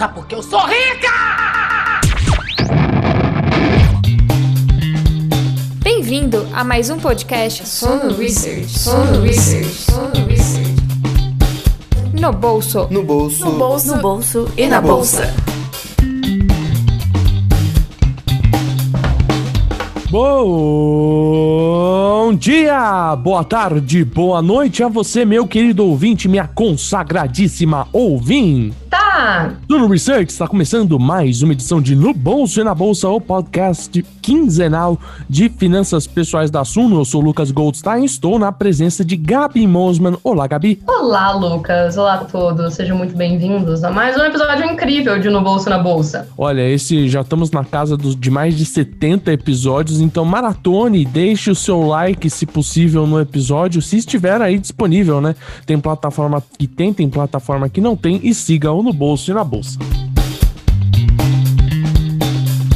Sabe por que eu sou rica? Bem-vindo a mais um podcast Sono Research. Sono Research. Sono Research. No bolso. No bolso. No bolso. No bolso e na bolsa. Bom dia, boa tarde, boa noite a você, meu querido ouvinte, minha consagradíssima ouvinte. Tá. Tudo Research está começando mais uma edição de No Bolso e na Bolsa, o podcast quinzenal de finanças pessoais da Suno. Eu sou o Lucas Goldstein, estou na presença de Gabi Mosman. Olá, Gabi. Olá, Lucas. Olá a todos. Sejam muito bem-vindos a mais um episódio incrível de No Bolso na Bolsa. Olha, esse já estamos na casa dos, de mais de 70 episódios, então maratone, deixe o seu like, se possível, no episódio, se estiver aí disponível, né? Tem plataforma que tem, tem plataforma que não tem, e no bolso e na bolsa.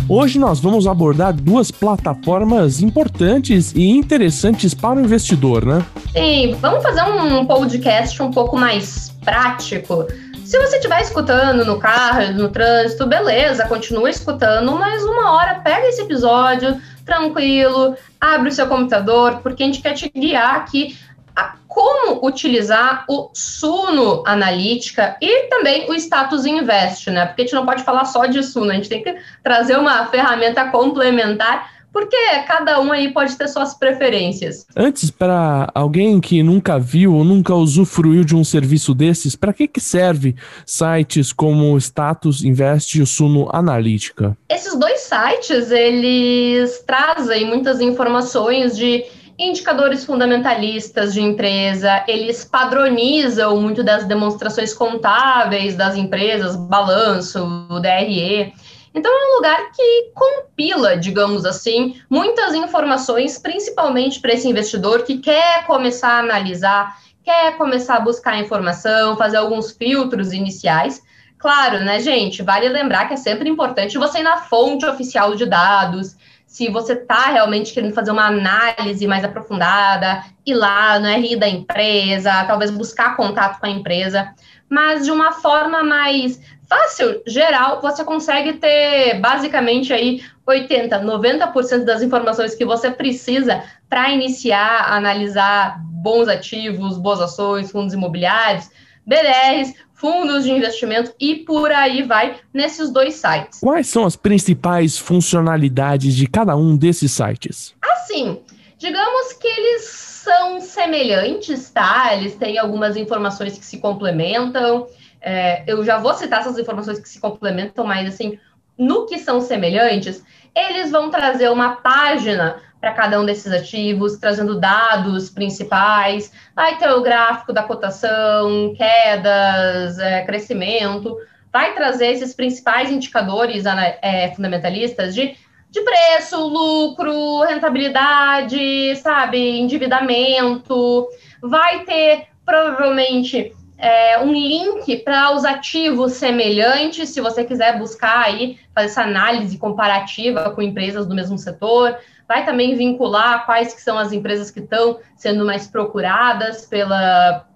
Hoje nós vamos abordar duas plataformas importantes e interessantes para o investidor, né? Sim, vamos fazer um podcast um pouco mais prático. Se você estiver escutando no carro, no trânsito, beleza, continua escutando, mas uma hora pega esse episódio tranquilo, abre o seu computador, porque a gente quer te guiar aqui a como utilizar o Suno Analítica e também o Status Invest, né? Porque a gente não pode falar só de Suno, a gente tem que trazer uma ferramenta complementar porque cada um aí pode ter suas preferências. Antes, para alguém que nunca viu ou nunca usufruiu de um serviço desses, para que, que serve sites como Status Invest e o Suno Analítica? Esses dois sites, eles trazem muitas informações de indicadores fundamentalistas de empresa, eles padronizam muito das demonstrações contábeis das empresas, balanço, DRE. Então é um lugar que compila, digamos assim, muitas informações, principalmente para esse investidor que quer começar a analisar, quer começar a buscar informação, fazer alguns filtros iniciais. Claro, né, gente? Vale lembrar que é sempre importante você ir na fonte oficial de dados, se você está realmente querendo fazer uma análise mais aprofundada, ir lá no RI da empresa, talvez buscar contato com a empresa, mas de uma forma mais fácil, geral, você consegue ter basicamente aí 80, 90% das informações que você precisa para iniciar a analisar bons ativos, boas ações, fundos imobiliários, BDRs, fundos de investimento e por aí vai nesses dois sites. Quais são as principais funcionalidades de cada um desses sites? Assim, digamos que eles são semelhantes, tá? Eles têm algumas informações que se complementam. É, eu já vou citar essas informações que se complementam, mas assim, no que são semelhantes, eles vão trazer uma página para cada um desses ativos, trazendo dados principais, vai ter o gráfico da cotação, quedas, é, crescimento, vai trazer esses principais indicadores é, fundamentalistas de, de preço, lucro, rentabilidade, sabe, endividamento, vai ter provavelmente é, um link para os ativos semelhantes, se você quiser buscar aí, fazer essa análise comparativa com empresas do mesmo setor, vai também vincular quais que são as empresas que estão sendo mais procuradas pela,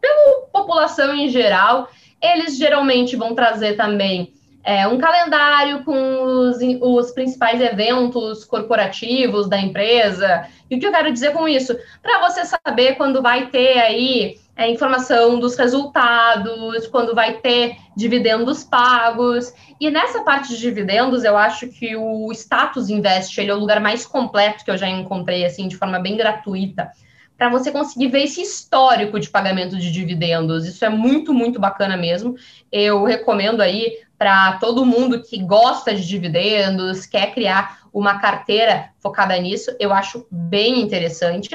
pela população em geral. Eles geralmente vão trazer também é, um calendário com os, os principais eventos corporativos da empresa. E o que eu quero dizer com isso? Para você saber quando vai ter aí é, informação dos resultados, quando vai ter dividendos pagos. E nessa parte de dividendos, eu acho que o Status Invest ele é o lugar mais completo que eu já encontrei, assim, de forma bem gratuita, para você conseguir ver esse histórico de pagamento de dividendos. Isso é muito, muito bacana mesmo. Eu recomendo aí para todo mundo que gosta de dividendos, quer criar uma carteira focada nisso, eu acho bem interessante.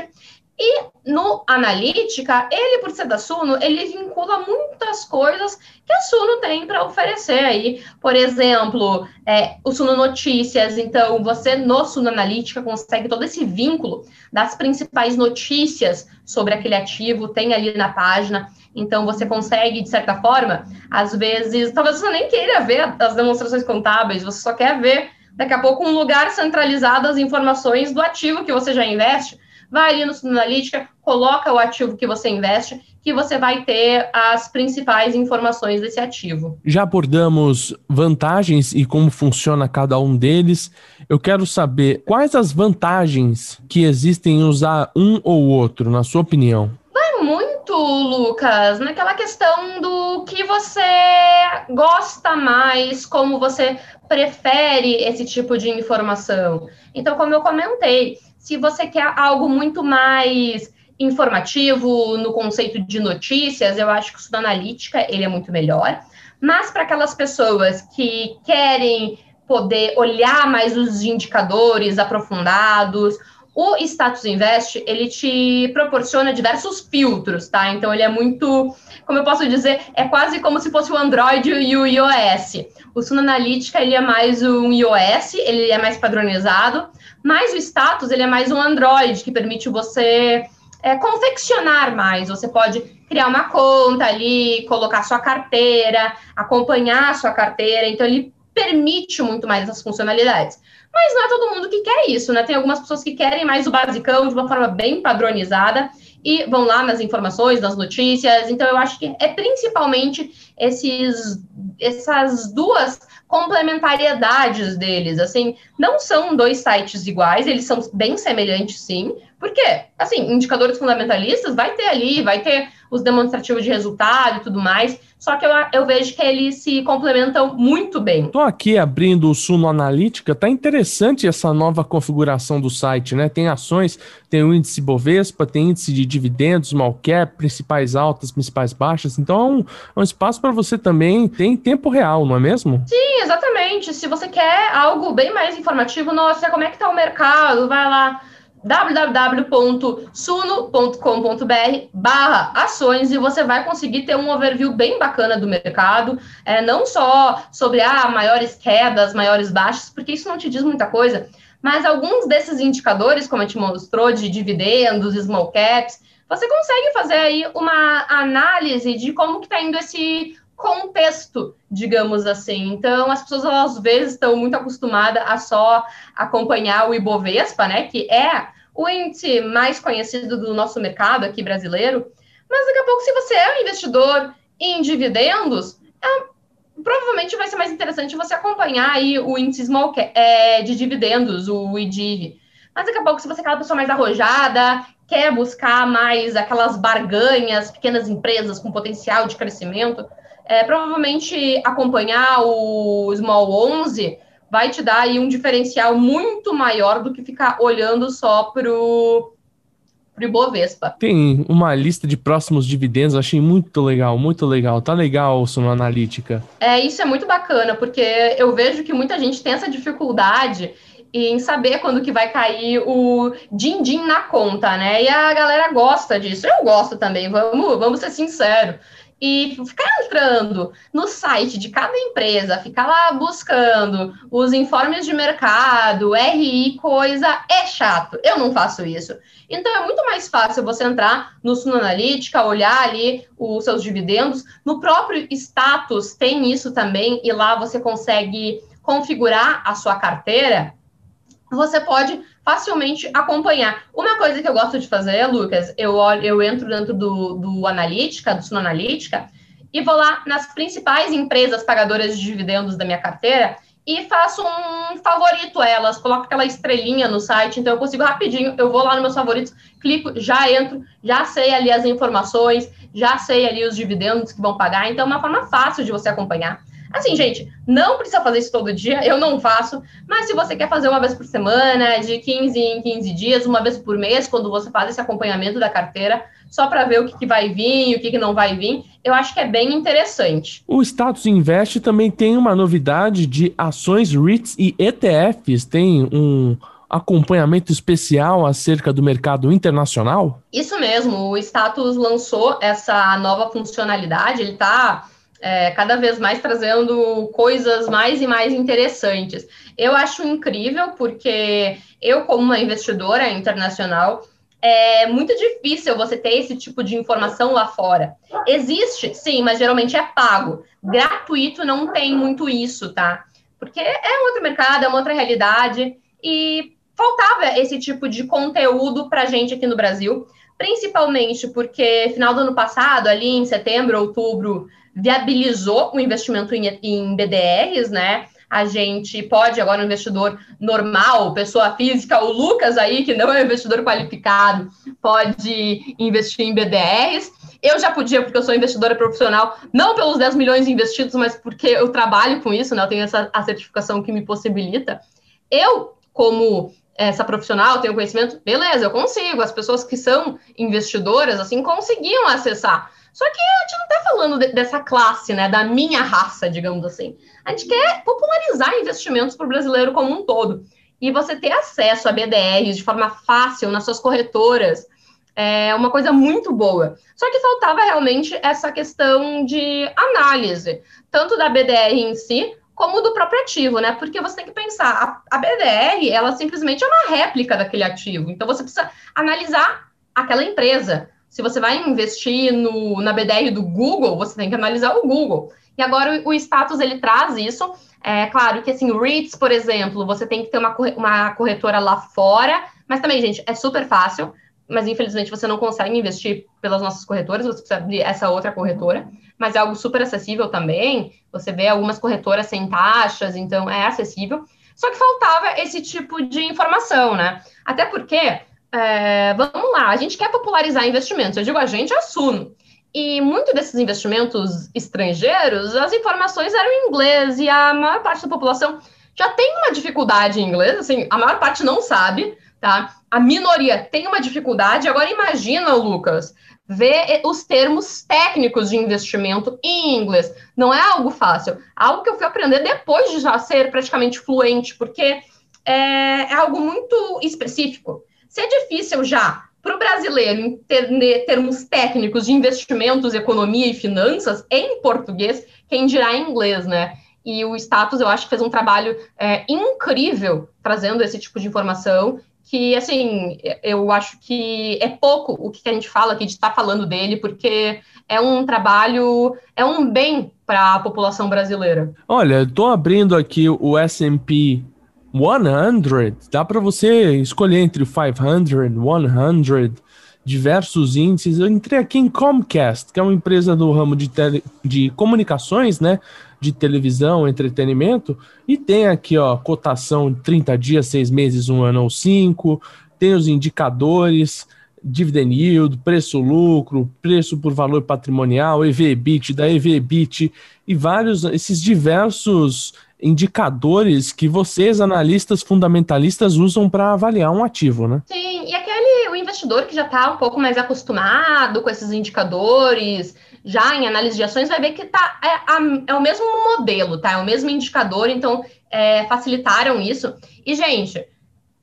E no Analítica, ele, por ser da Suno, ele vincula muitas coisas que a Suno tem para oferecer aí. Por exemplo, é, o Suno Notícias. Então, você no Suno Analítica consegue todo esse vínculo das principais notícias sobre aquele ativo, tem ali na página. Então, você consegue, de certa forma, às vezes, talvez você nem queira ver as demonstrações contábeis, você só quer ver, daqui a pouco, um lugar centralizado as informações do ativo que você já investe vai ali no Suno Analítica, coloca o ativo que você investe, que você vai ter as principais informações desse ativo. Já abordamos vantagens e como funciona cada um deles. Eu quero saber quais as vantagens que existem em usar um ou outro, na sua opinião. Muito, Lucas, naquela questão do que você gosta mais, como você prefere esse tipo de informação. Então, como eu comentei, se você quer algo muito mais informativo no conceito de notícias, eu acho que o Estudo Analítica ele é muito melhor. Mas para aquelas pessoas que querem poder olhar mais os indicadores aprofundados, o Status Invest, ele te proporciona diversos filtros, tá? Então, ele é muito, como eu posso dizer, é quase como se fosse o Android e o iOS. O Suno Analítica, ele é mais um iOS, ele é mais padronizado, mas o Status, ele é mais um Android, que permite você é, confeccionar mais. Você pode criar uma conta ali, colocar sua carteira, acompanhar sua carteira. Então, ele permite muito mais essas funcionalidades. Mas não é todo mundo que quer isso, né? Tem algumas pessoas que querem mais o basicão de uma forma bem padronizada e vão lá nas informações, nas notícias. Então, eu acho que é principalmente esses, essas duas complementariedades deles. Assim, não são dois sites iguais, eles são bem semelhantes, sim. Por quê? Assim, indicadores fundamentalistas vai ter ali, vai ter os demonstrativos de resultado e tudo mais. Só que eu, eu vejo que eles se complementam muito bem. Estou aqui abrindo o Suno Analítica, tá interessante essa nova configuração do site, né? Tem ações, tem o índice Bovespa, tem índice de dividendos, small cap, principais altas, principais baixas. Então é um, é um espaço para você também ter em tempo real, não é mesmo? Sim, exatamente. Se você quer algo bem mais informativo, nossa, como é que tá o mercado? Vai lá www.suno.com.br barra ações e você vai conseguir ter um overview bem bacana do mercado, é, não só sobre ah, maiores quedas, maiores baixas, porque isso não te diz muita coisa, mas alguns desses indicadores, como a gente mostrou, de dividendos, small caps, você consegue fazer aí uma análise de como que está indo esse contexto, digamos assim. Então, as pessoas às vezes estão muito acostumadas a só acompanhar o Ibovespa, né, que é o índice mais conhecido do nosso mercado aqui brasileiro. Mas daqui a pouco, se você é um investidor em dividendos, é, provavelmente vai ser mais interessante você acompanhar aí o índice small é, de dividendos, o IDIV. Mas daqui a pouco, se você é aquela pessoa mais arrojada, quer buscar mais aquelas barganhas, pequenas empresas com potencial de crescimento, é, provavelmente acompanhar o Small 11 vai te dar aí um diferencial muito maior do que ficar olhando só pro pro Ibovespa. Tem uma lista de próximos dividendos, achei muito legal, muito legal. Tá legal, Sono Analítica. É, isso é muito bacana, porque eu vejo que muita gente tem essa dificuldade em saber quando que vai cair o din-din na conta, né? E a galera gosta disso. Eu gosto também, vamos, vamos ser sinceros e ficar entrando no site de cada empresa, ficar lá buscando os informes de mercado, RI, coisa, é chato. Eu não faço isso. Então é muito mais fácil você entrar no Suno Analítica, olhar ali os seus dividendos. No próprio status tem isso também, e lá você consegue configurar a sua carteira. Você pode facilmente acompanhar. Uma coisa que eu gosto de fazer, Lucas, eu, olho, eu entro dentro do, do Analítica, do Suno Analítica, e vou lá nas principais empresas pagadoras de dividendos da minha carteira e faço um favorito elas, coloco aquela estrelinha no site, então eu consigo rapidinho, eu vou lá nos meus favoritos, clico, já entro, já sei ali as informações, já sei ali os dividendos que vão pagar, então é uma forma fácil de você acompanhar. Assim, gente, não precisa fazer isso todo dia, eu não faço, mas se você quer fazer uma vez por semana, de 15 em 15 dias, uma vez por mês, quando você faz esse acompanhamento da carteira, só para ver o que, que, vai vir e o que, que não vai vir, eu acho que é bem interessante. O Status Invest também tem uma novidade de ações REITs e ETFs, tem um acompanhamento especial acerca do mercado internacional? Isso mesmo, o Status lançou essa nova funcionalidade, ele está é, cada vez mais trazendo coisas mais e mais interessantes. Eu acho incrível, porque eu, como uma investidora internacional, é muito difícil você ter esse tipo de informação lá fora. Existe, sim, mas geralmente é pago. Gratuito não tem muito isso, tá? Porque é um outro mercado, é uma outra realidade, e faltava esse tipo de conteúdo para gente aqui no Brasil principalmente porque final do ano passado, ali em setembro, outubro, viabilizou o investimento em, em BDRs, né? A gente pode agora, um investidor normal, pessoa física, o Lucas aí, que não é investidor qualificado, pode investir em BDRs. Eu já podia, porque eu sou investidora profissional, não pelos 10 milhões investidos, mas porque eu trabalho com isso, né? Eu tenho essa a certificação que me possibilita. Eu, como essa profissional, tenho conhecimento, beleza, eu consigo. As pessoas que são investidoras, assim, conseguiam acessar. Só que a gente não está falando de, dessa classe, né, da minha raça, digamos assim. A gente quer popularizar investimentos para o brasileiro como um todo. E você ter acesso a BDRs de forma fácil nas suas corretoras é uma coisa muito boa. Só que faltava realmente essa questão de análise, tanto da BDR em si, como do próprio ativo, né? Porque você tem que pensar, a, a BDR, ela simplesmente é uma réplica daquele ativo. Então você precisa analisar aquela empresa. Se você vai investir no, na BDR do Google, você tem que analisar o Google. E agora o, o status ele traz isso. É claro que assim, REITs, por exemplo, você tem que ter uma, uma corretora lá fora, mas também, gente, é super fácil, mas infelizmente você não consegue investir pelas nossas corretoras, você precisa abrir essa outra corretora, mas é algo super acessível também. Você vê algumas corretoras sem taxas, então é acessível. Só que faltava esse tipo de informação, né? Até porque é, vamos lá, a gente quer popularizar investimentos. Eu digo a gente, a Suno. E muito desses investimentos estrangeiros, as informações eram em inglês e a maior parte da população já tem uma dificuldade em inglês, assim, a maior parte não sabe, tá? A minoria tem uma dificuldade. Agora imagina, Lucas, ver os termos técnicos de investimento em inglês. Não é algo fácil. Algo que eu fui aprender depois de já ser praticamente fluente, porque é, é algo muito específico. Se é difícil já para o brasileiro entender termos técnicos de investimentos, economia e finanças em português, quem dirá em inglês, né? E o Status, eu acho que fez um trabalho é, incrível trazendo esse tipo de informação, que, assim, eu acho que é pouco o que a gente fala aqui de estar tá falando dele, porque é um trabalho, é um bem para a população brasileira. Olha, estou abrindo aqui o S&P 100, dá para você escolher entre 500, 100, diversos índices. Eu entrei aqui em Comcast, que é uma empresa do ramo de, tele, de comunicações, né? De televisão, entretenimento, e tem aqui, ó, cotação 30 dias, 6 meses, 1 ano ou 5, tem os indicadores, dividend yield, preço-lucro, preço por valor patrimonial, EV-EBIT, da EV-EBIT e vários, esses diversos indicadores que vocês, analistas fundamentalistas, usam para avaliar um ativo, né? Sim, e aquele o investidor que já está um pouco mais acostumado com esses indicadores, já em análise de ações, vai ver que tá, é, é o mesmo modelo, tá? É o mesmo indicador, então é, facilitaram isso. E, gente,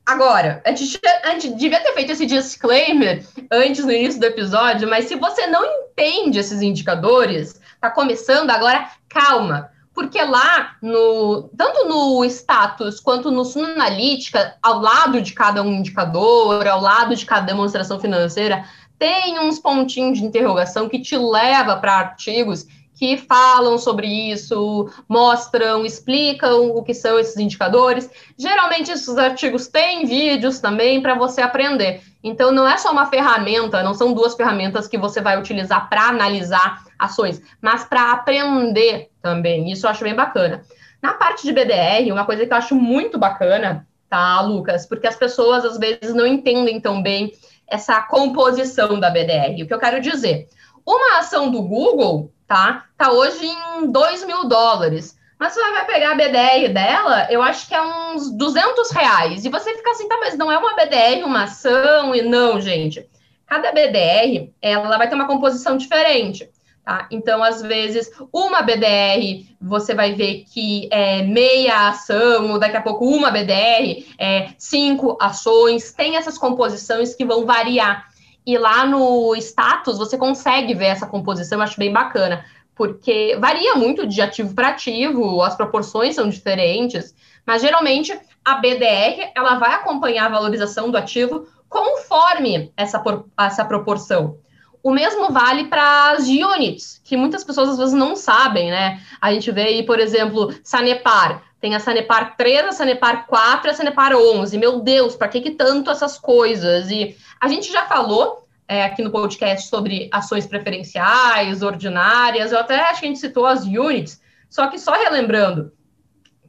Agora, a gente, a gente devia ter feito esse disclaimer antes no início do episódio, mas se você não entende esses indicadores, tá começando agora, calma. Porque lá, no, tanto no status quanto no Suno Analítica, ao lado de cada um indicador, ao lado de cada demonstração financeira, tem uns pontinhos de interrogação que te leva para artigos que falam sobre isso, mostram, explicam o que são esses indicadores. Geralmente, esses artigos têm vídeos também para você aprender. Então, não é só uma ferramenta, não são duas ferramentas que você vai utilizar para analisar ações, mas para aprender também. Isso eu acho bem bacana. Na parte de BDR, uma coisa que eu acho muito bacana, tá, Lucas? Porque as pessoas às vezes não entendem tão bem essa composição da BDR. O que eu quero dizer? Uma ação do Google, tá? Tá hoje em 2 mil dólares. Mas você vai pegar a BDR dela, eu acho que é uns 200 reais. E você fica assim, tá, mas não é uma BDR, uma ação, e não, gente. Cada BDR, ela vai ter uma composição diferente. Tá? Então, às vezes, uma BDR, você vai ver que é meia ação, ou daqui a pouco uma BDR, é cinco ações, tem essas composições que vão variar. E lá no status, você consegue ver essa composição, eu acho bem bacana, porque varia muito de ativo para ativo, as proporções são diferentes, mas geralmente a BDR, ela vai acompanhar a valorização do ativo conforme essa, essa proporção. O mesmo vale para as units, que muitas pessoas às vezes não sabem, né? A gente vê aí, por exemplo, Sanepar. Tem a Sanepar 3, a Sanepar 4 e a Sanepar 11. Meu Deus, para que, que tanto essas coisas? E a gente já falou é, aqui no podcast sobre ações preferenciais, ordinárias, eu até acho que a gente citou as units, só que só relembrando,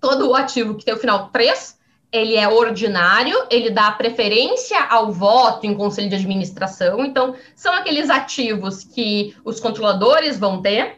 todo o ativo que tem o final 3, ele é ordinário, ele dá preferência ao voto em conselho de administração, então são aqueles ativos que os controladores vão ter.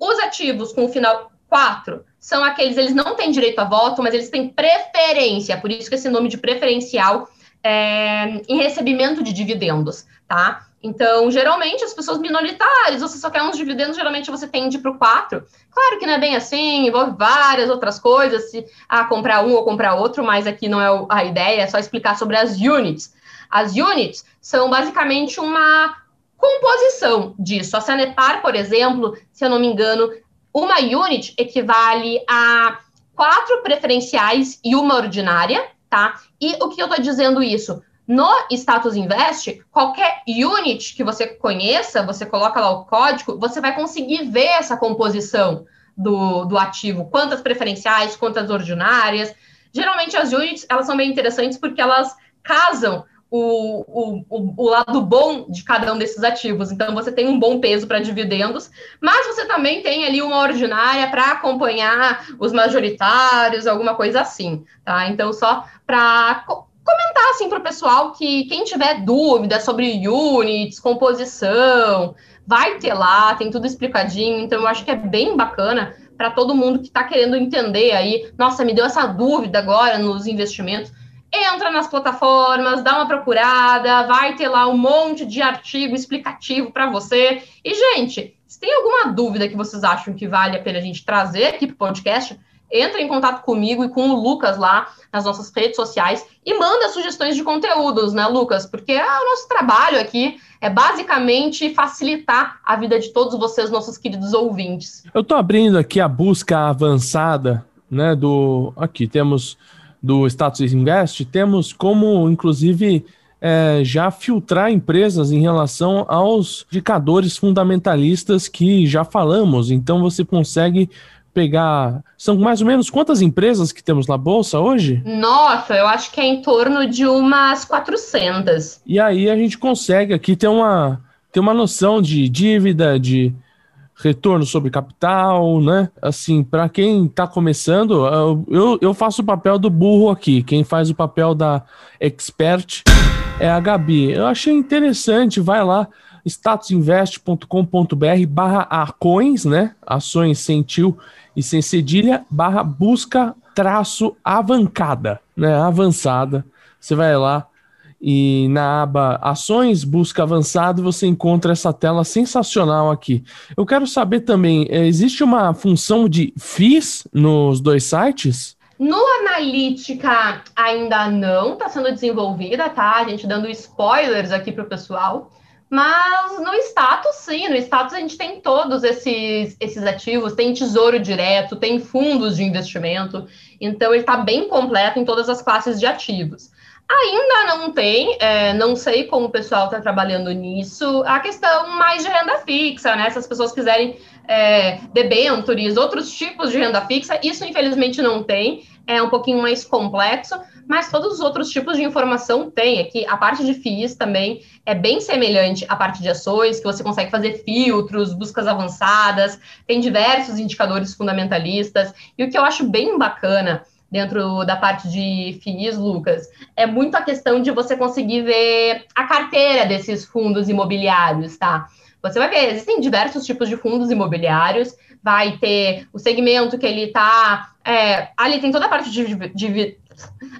Os ativos com o final 4 são aqueles, eles não têm direito a voto, mas eles têm preferência, por isso que esse nome de preferencial é, em recebimento de dividendos, tá? Então, geralmente, as pessoas minoritárias, você só quer uns dividendos, geralmente você tende para o 4. Claro que não é bem assim, envolve várias outras coisas, se ah, comprar um ou comprar outro, mas aqui não é a ideia, é só explicar sobre as units. As units são basicamente uma composição disso. A Sanepar, por exemplo, se eu não me engano, uma unit equivale a quatro preferenciais e uma ordinária, tá? E o que eu estou dizendo isso? No Status Invest, qualquer unit que você conheça, você coloca lá o código, você vai conseguir ver essa composição do, do ativo, quantas preferenciais, quantas ordinárias. Geralmente as units, elas são bem interessantes porque elas casam o, o, o, lado bom de cada um desses ativos. Então, você tem um bom peso para dividendos, mas você também tem ali uma ordinária para acompanhar os majoritários, alguma coisa assim, tá? Então, só para comentar assim para o pessoal que quem tiver dúvida sobre units, composição, vai ter lá, tem tudo explicadinho. Então, eu acho que é bem bacana para todo mundo que está querendo entender aí. Nossa, me deu essa dúvida agora nos investimentos entra nas plataformas, dá uma procurada, vai ter lá um monte de artigo explicativo para você. E, gente, se tem alguma dúvida que vocês acham que vale a pena a gente trazer aqui para o podcast, entra em contato comigo e com o Lucas lá nas nossas redes sociais e manda sugestões de conteúdos, né, Lucas? Porque ah, o nosso trabalho aqui é basicamente facilitar a vida de todos vocês, nossos queridos ouvintes. Eu estou abrindo aqui a busca avançada, né, do... Aqui temos do Status Invest, temos como, inclusive, é, já filtrar empresas em relação aos indicadores fundamentalistas que já falamos. Então você consegue pegar. São mais ou menos quantas empresas que temos na bolsa hoje? Nossa, eu acho que é em torno de umas 400. E aí a gente consegue aqui ter uma, ter uma noção de dívida, de retorno sobre capital, né? Assim, para quem está começando, eu, eu faço o papel do burro aqui. Quem faz o papel da expert é a Gabi. Eu achei interessante, vai lá, statusinvest.com.br barra ações, né? Ações sem tio e sem cedilha, barra busca traço avancada, né? Avançada. Você vai lá, e na aba Ações, Busca Avançado, você encontra essa tela sensacional aqui. Eu quero saber também, eh, existe uma função de FIIs nos dois sites? No Analítica ainda não está sendo desenvolvida, tá? A gente dando spoilers aqui para o pessoal. Mas no status, sim, no status a gente tem todos esses, esses ativos, tem tesouro direto, tem fundos de investimento, então ele está bem completo em todas as classes de ativos. Ainda não tem, é, não sei como o pessoal está trabalhando nisso. A questão mais de renda fixa, né? Se as pessoas quiserem é, debentures, outros tipos de renda fixa, isso infelizmente não tem, é um pouquinho mais complexo, mas todos os outros tipos de informação tem. Aqui a parte de FIIs também é bem semelhante à parte de ações, que você consegue fazer filtros, buscas avançadas, tem diversos indicadores fundamentalistas, e o que eu acho bem bacana dentro da parte de FIIs, Lucas, é muito a questão de você conseguir ver a carteira desses fundos imobiliários, tá? Você vai ver, existem diversos tipos de fundos imobiliários, vai ter o segmento que ele está. É, ali tem toda a parte de, de,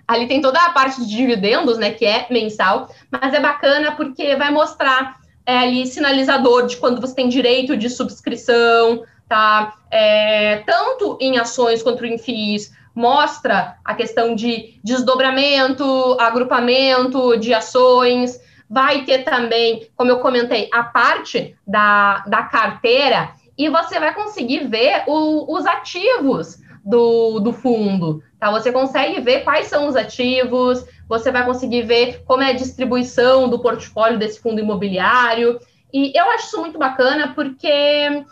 ali tem toda a parte de dividendos, né? Que é mensal, mas é bacana porque vai mostrar é, ali sinalizador de quando você tem direito de subscrição, tá? É, tanto em ações quanto em FIIs, mostra a questão de desdobramento, agrupamento de ações. Vai ter também, como eu comentei, a parte da, da carteira e você vai conseguir ver o, os ativos do, do fundo. Tá? Você consegue ver quais são os ativos, você vai conseguir ver como é a distribuição do portfólio desse fundo imobiliário. E eu acho isso muito bacana porque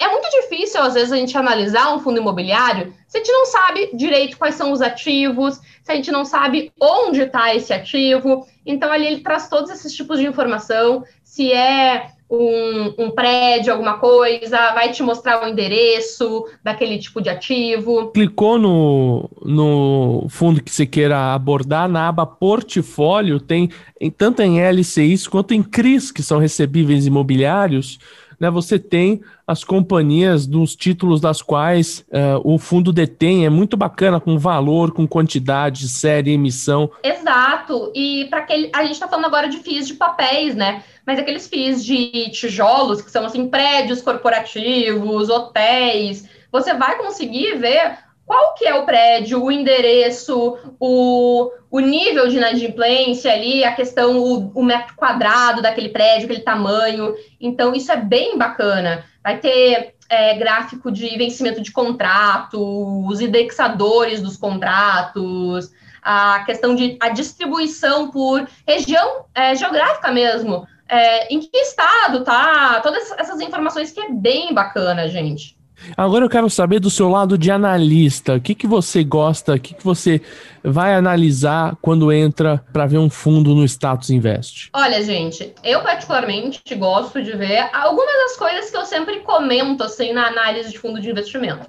é muito difícil, às vezes, a gente analisar um fundo imobiliário se a gente não sabe direito quais são os ativos, se a gente não sabe onde está esse ativo. Então, ali ele traz todos esses tipos de informação, se é um, um, prédio, alguma coisa, vai te mostrar o endereço daquele tipo de ativo. Clicou no, no fundo que você queira abordar, na aba portfólio, tem tanto em LCIs quanto em CRIs, que são recebíveis imobiliários né, você tem as companhias dos títulos das quais uh, o fundo detém, é muito bacana com valor, com quantidade, série, emissão. Exato, e para aquele, a gente está falando agora de FIIs de papéis, né? Mas aqueles FIIs de tijolos, que são assim, prédios corporativos, hotéis, você vai conseguir ver qual que é o prédio, o endereço, o, o nível de inadimplência ali, a questão, o, o, metro quadrado daquele prédio, aquele tamanho. Então, isso é bem bacana. Vai ter é, gráfico de vencimento de contrato, os indexadores dos contratos, a questão de a distribuição por região é, geográfica mesmo. É, em que estado tá? Todas essas informações que é bem bacana, gente. Agora eu quero saber do seu lado de analista. O que, que você gosta, o que, que você vai analisar quando entra para ver um fundo no Status Invest? Olha, gente, eu particularmente gosto de ver algumas das coisas que eu sempre comento assim na análise de fundo de investimento.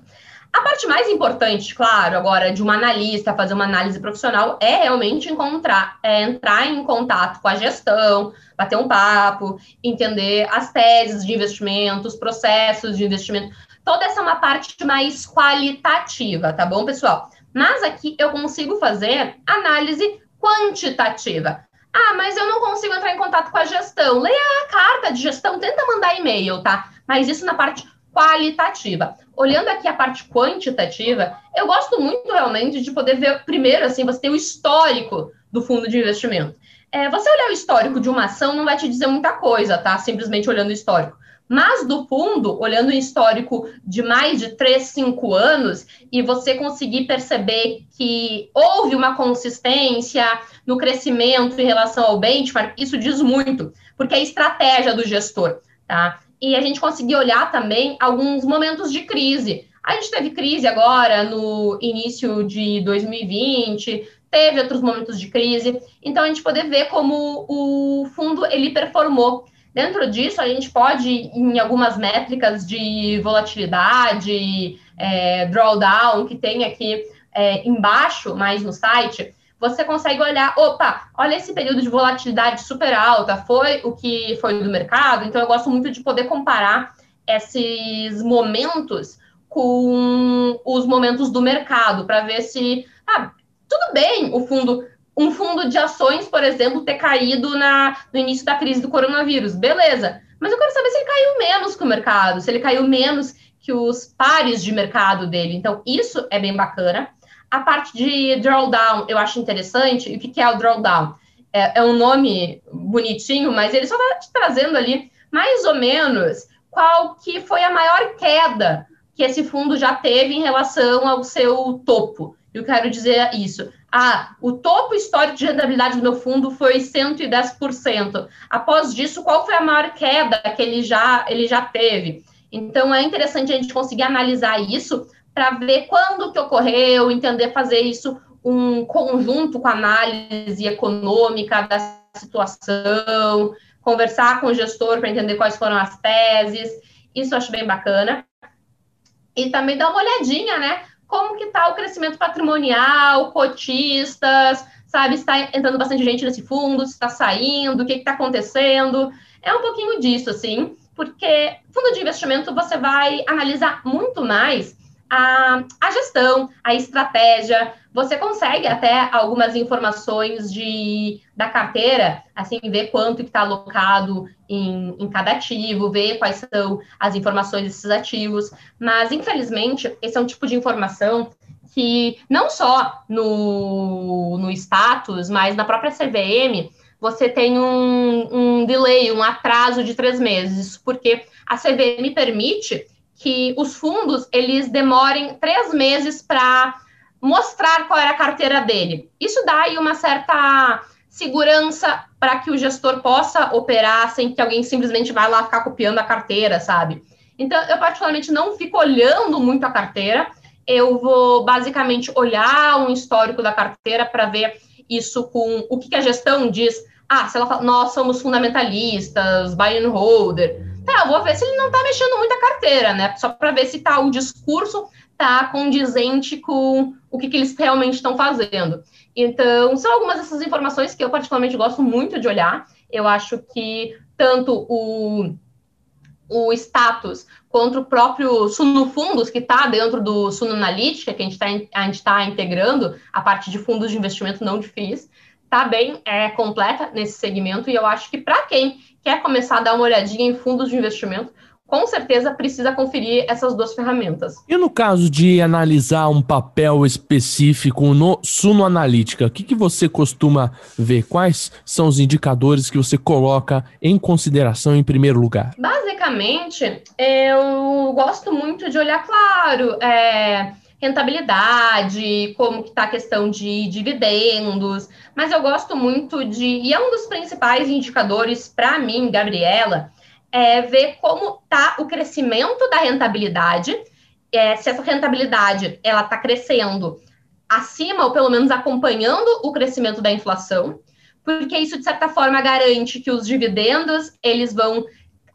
A parte mais importante, claro, agora de uma analista fazer uma análise profissional é realmente encontrar, é entrar em contato com a gestão, bater um papo, entender as teses de investimento, os processos de investimento toda essa é uma parte mais qualitativa, tá bom, pessoal? Mas aqui eu consigo fazer análise quantitativa. Ah, mas eu não consigo entrar em contato com a gestão. Leia a carta de gestão, tenta mandar e-mail, tá? Mas isso na parte qualitativa. Olhando aqui a parte quantitativa, eu gosto muito realmente de poder ver, primeiro, assim, você tem o histórico do fundo de investimento. É, você olhar o histórico de uma ação não vai te dizer muita coisa, tá? Simplesmente olhando o histórico. Mas do fundo, olhando o histórico de mais de 3, 5 anos, e você conseguir perceber que houve uma consistência no crescimento em relação ao benchmark, isso diz muito, porque é a estratégia do gestor, tá? E a gente conseguir olhar também alguns momentos de crise. A gente teve crise agora no início de 2020, teve outros momentos de crise, então a gente poder ver como o fundo ele performou Dentro disso, a gente pode, em algumas métricas de volatilidade, é, drawdown, que tem aqui é, embaixo, mais no site, você consegue olhar, opa, olha esse período de volatilidade super alta, foi o que foi do mercado, então eu gosto muito de poder comparar esses momentos com os momentos do mercado, para ver se, ah, tudo bem o fundo um fundo de ações, por exemplo, ter caído na, no início da crise do coronavírus. Beleza. Mas eu quero saber se ele caiu menos que o mercado, se ele caiu menos que os pares de mercado dele. Então, isso é bem bacana. A parte de drawdown eu acho interessante. E o que é o drawdown? É, é um nome bonitinho, mas ele só está te trazendo ali mais ou menos qual que foi a maior queda que esse fundo já teve em relação ao seu topo. Eu quero dizer isso. Ah, o topo histórico de rentabilidade do meu fundo foi 110%. Após disso, qual foi a maior queda que ele já, ele já teve? Então, é interessante a gente conseguir analisar isso para ver quando que ocorreu, entender fazer isso um conjunto com a análise econômica da situação, conversar com o gestor para entender quais foram as teses. Isso eu acho bem bacana. E também dar uma olhadinha, né? Como que está o crescimento patrimonial, cotistas, sabe, está entrando bastante gente nesse fundo, está saindo, o que está acontecendo. É um pouquinho disso, assim, porque fundo de investimento você vai analisar muito mais a, a gestão, a estratégia. Você consegue até algumas informações de, da carteira, assim, ver quanto está alocado em, em cada ativo, ver quais são as informações desses ativos. Mas, infelizmente, esse é um tipo de informação que não só no, no status, mas na própria CVM, você tem um, um delay, um atraso de três meses, porque a CVM permite que os fundos eles demorem três meses para mostrar qual era a carteira dele. Isso dá aí uma certa segurança para que o gestor possa operar sem que alguém simplesmente vá lá ficar copiando a carteira, sabe? Então, eu particularmente não fico olhando muito a carteira, eu vou basicamente olhar um histórico da carteira para ver isso com o que, que, a gestão diz. Ah, se ela fala, nós somos fundamentalistas, buy and holder. Tá, vou ver se ele não está mexendo muito a carteira, né? Só para ver se tá, o discurso está condizente com o que, que eles realmente estão fazendo. Então, são algumas dessas informações que eu particularmente gosto muito de olhar. Eu acho que tanto o, o status quanto o próprio Suno Fundos, que está dentro do Suno Analítica, que a gente está tá integrando a parte de fundos de investimento não de FIIs, está bem é, completa nesse segmento. E eu acho que para quem quer começar a dar uma olhadinha em fundos de investimento, com certeza precisa conferir essas duas ferramentas. E no caso de analisar um papel específico no Suno Analítica, o que, que você costuma ver? Quais são os indicadores que você coloca em consideração em primeiro lugar? Basicamente, eu gosto muito de olhar, claro, é, rentabilidade, como que está a questão de dividendos, mas eu gosto muito de, e é um dos principais indicadores para mim, Gabriela, é, ver como está o crescimento da rentabilidade, é, se essa rentabilidade ela está crescendo acima ou pelo menos acompanhando o crescimento da inflação, porque isso de certa forma garante que os dividendos eles vão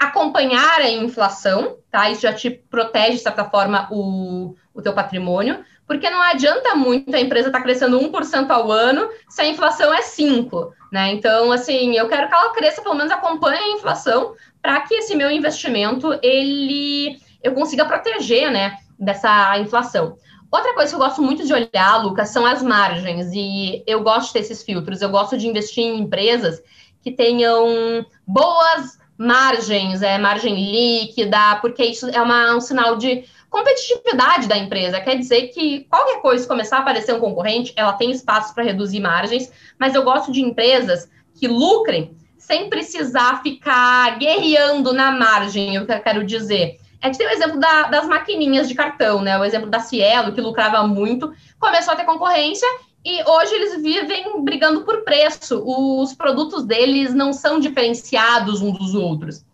acompanhar a inflação, tá? Isso já te protege de certa forma o, o teu patrimônio, porque não adianta muito a empresa estar tá crescendo 1% ao ano se a inflação é 5, né? Então, assim, eu quero que ela cresça, pelo menos acompanhe a inflação, para que esse meu investimento ele eu consiga proteger, né, dessa inflação. Outra coisa que eu gosto muito de olhar, Lucas, são as margens, e eu gosto de ter esses filtros. Eu gosto de investir em empresas que tenham boas margens, é, margem líquida, porque isso é uma, um sinal de competitividade da empresa. Quer dizer que qualquer coisa, começar a aparecer um concorrente, ela tem espaço para reduzir margens, mas eu gosto de empresas que lucrem sem precisar ficar guerreando na margem, o que eu quero dizer. A gente tem o exemplo da, das maquininhas de cartão, né? O exemplo da Cielo, que lucrava muito, começou a ter concorrência e hoje eles vivem brigando por preço. Os produtos deles não são diferenciados uns dos outros.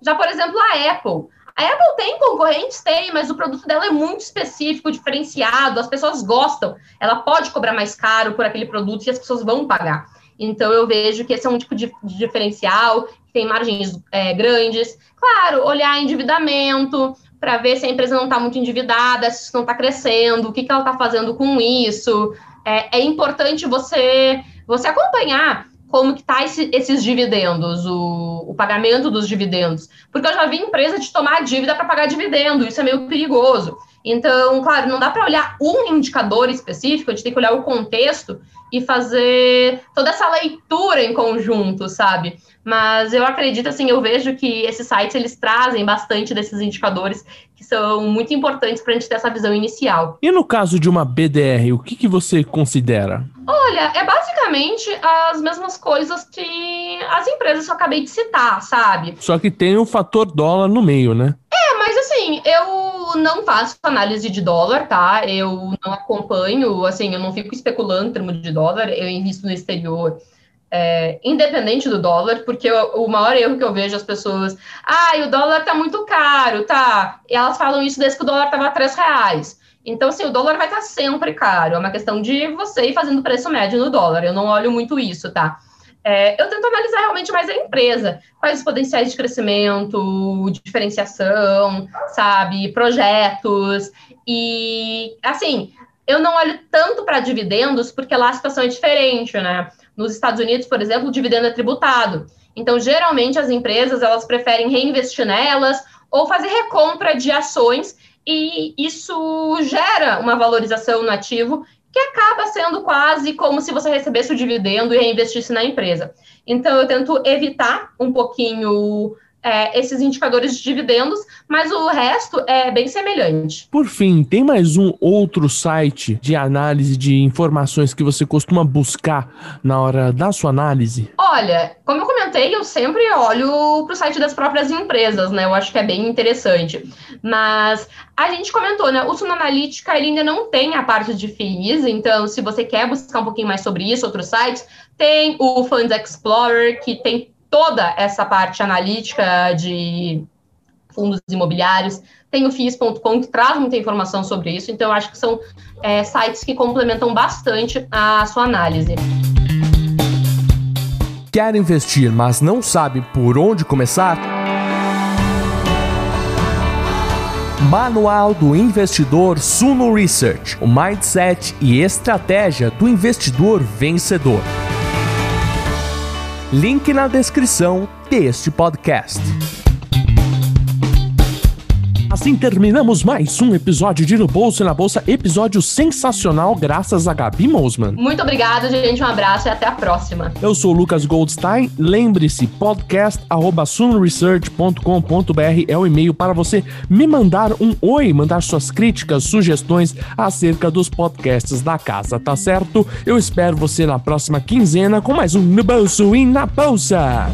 Já, por exemplo, a Apple. A Apple tem concorrentes? Tem, mas o produto dela é muito específico, diferenciado, as pessoas gostam. Ela pode cobrar mais caro por aquele produto e as pessoas vão pagar. Então, eu vejo que esse é um tipo de, diferencial, que tem margens é, grandes. Claro, olhar endividamento, para ver se a empresa não está muito endividada, se não está crescendo, o que, que ela está fazendo com isso. É, é, importante você, você acompanhar como que está esse, esses dividendos, o, o, pagamento dos dividendos. Porque eu já vi empresa de tomar dívida para pagar dividendo, isso é meio perigoso. Então, claro, não dá para olhar um indicador específico, a gente tem que olhar o contexto e fazer toda essa leitura em conjunto, sabe? Mas eu acredito, assim, eu vejo que esses sites, eles trazem bastante desses indicadores que são muito importantes para a gente ter essa visão inicial. E no caso de uma BDR, o que, que você considera? Olha, é basicamente as mesmas coisas que as empresas que eu acabei de citar, sabe? Só que tem o fator dólar no meio, né? Mas assim, eu não faço análise de dólar, tá? Eu não acompanho, assim, eu não fico especulando em termos de dólar, eu invisto no exterior. É, independente do dólar, porque o, o, maior erro que eu vejo as pessoas, ah, o dólar tá muito caro, tá? E elas falam isso desde que o dólar tava a 3 reais. Então, assim, o dólar vai estar tá sempre caro. É uma questão de você ir fazendo preço médio no dólar. Eu não olho muito isso, tá? É, eu tento analisar realmente mais a empresa, quais os potenciais de crescimento, diferenciação, sabe, projetos. E, assim, eu não olho tanto para dividendos, porque lá a situação é diferente, né? Nos Estados Unidos, por exemplo, o dividendo é tributado. Então, geralmente, as empresas elas preferem reinvestir nelas ou fazer recompra de ações, e isso gera uma valorização no ativo que acaba sendo quase como se você recebesse o dividendo e reinvestisse na empresa. Então, eu tento evitar um pouquinho é, esses indicadores de dividendos, mas o resto é bem semelhante. Por fim, tem mais um outro site de análise de informações que você costuma buscar na hora da sua análise? Olha, como eu comentei, eu sempre olho para o site das próprias empresas, né? Eu acho que é bem interessante. Mas a gente comentou, né? O Suno Analítica ele ainda não tem a parte de FIIs, então se você quer buscar um pouquinho mais sobre isso, outros sites, tem o Funds Explorer, que tem toda essa parte analítica de fundos imobiliários, tem o FIIs.com que traz muita informação sobre isso, então acho que são é, sites que complementam bastante a sua análise. Quer investir, mas não sabe por onde começar? Manual do Investidor Suno Research, o mindset e estratégia do investidor vencedor. Link na descrição deste podcast. Assim terminamos mais um episódio de No Bolso e na Bolsa, episódio sensacional, graças a Gabi Mosman. Muito obrigada, gente. Um abraço e até a próxima. Eu sou o Lucas Goldstein. Lembre-se, podcast.sunresearch.com.br é o e-mail para você me mandar um oi, mandar suas críticas, sugestões acerca dos podcasts da casa, tá certo? Eu espero você na próxima quinzena com mais um No Bolso e na Bolsa.